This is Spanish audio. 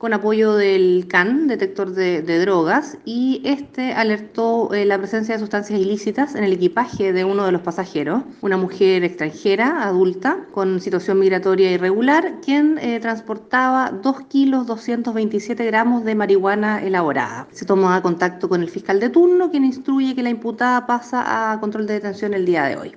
con apoyo del CAN, detector de, de drogas, y este alertó eh, la presencia de sustancias ilícitas en el equipaje de uno de los pasajeros, una mujer extranjera, adulta, con situación migratoria irregular, quien eh, transportaba 2 kilos 227 gramos de marihuana elaborada. Se tomó contacto con el fiscal de turno, quien instruye que la imputada pasa a control de detención el día de hoy.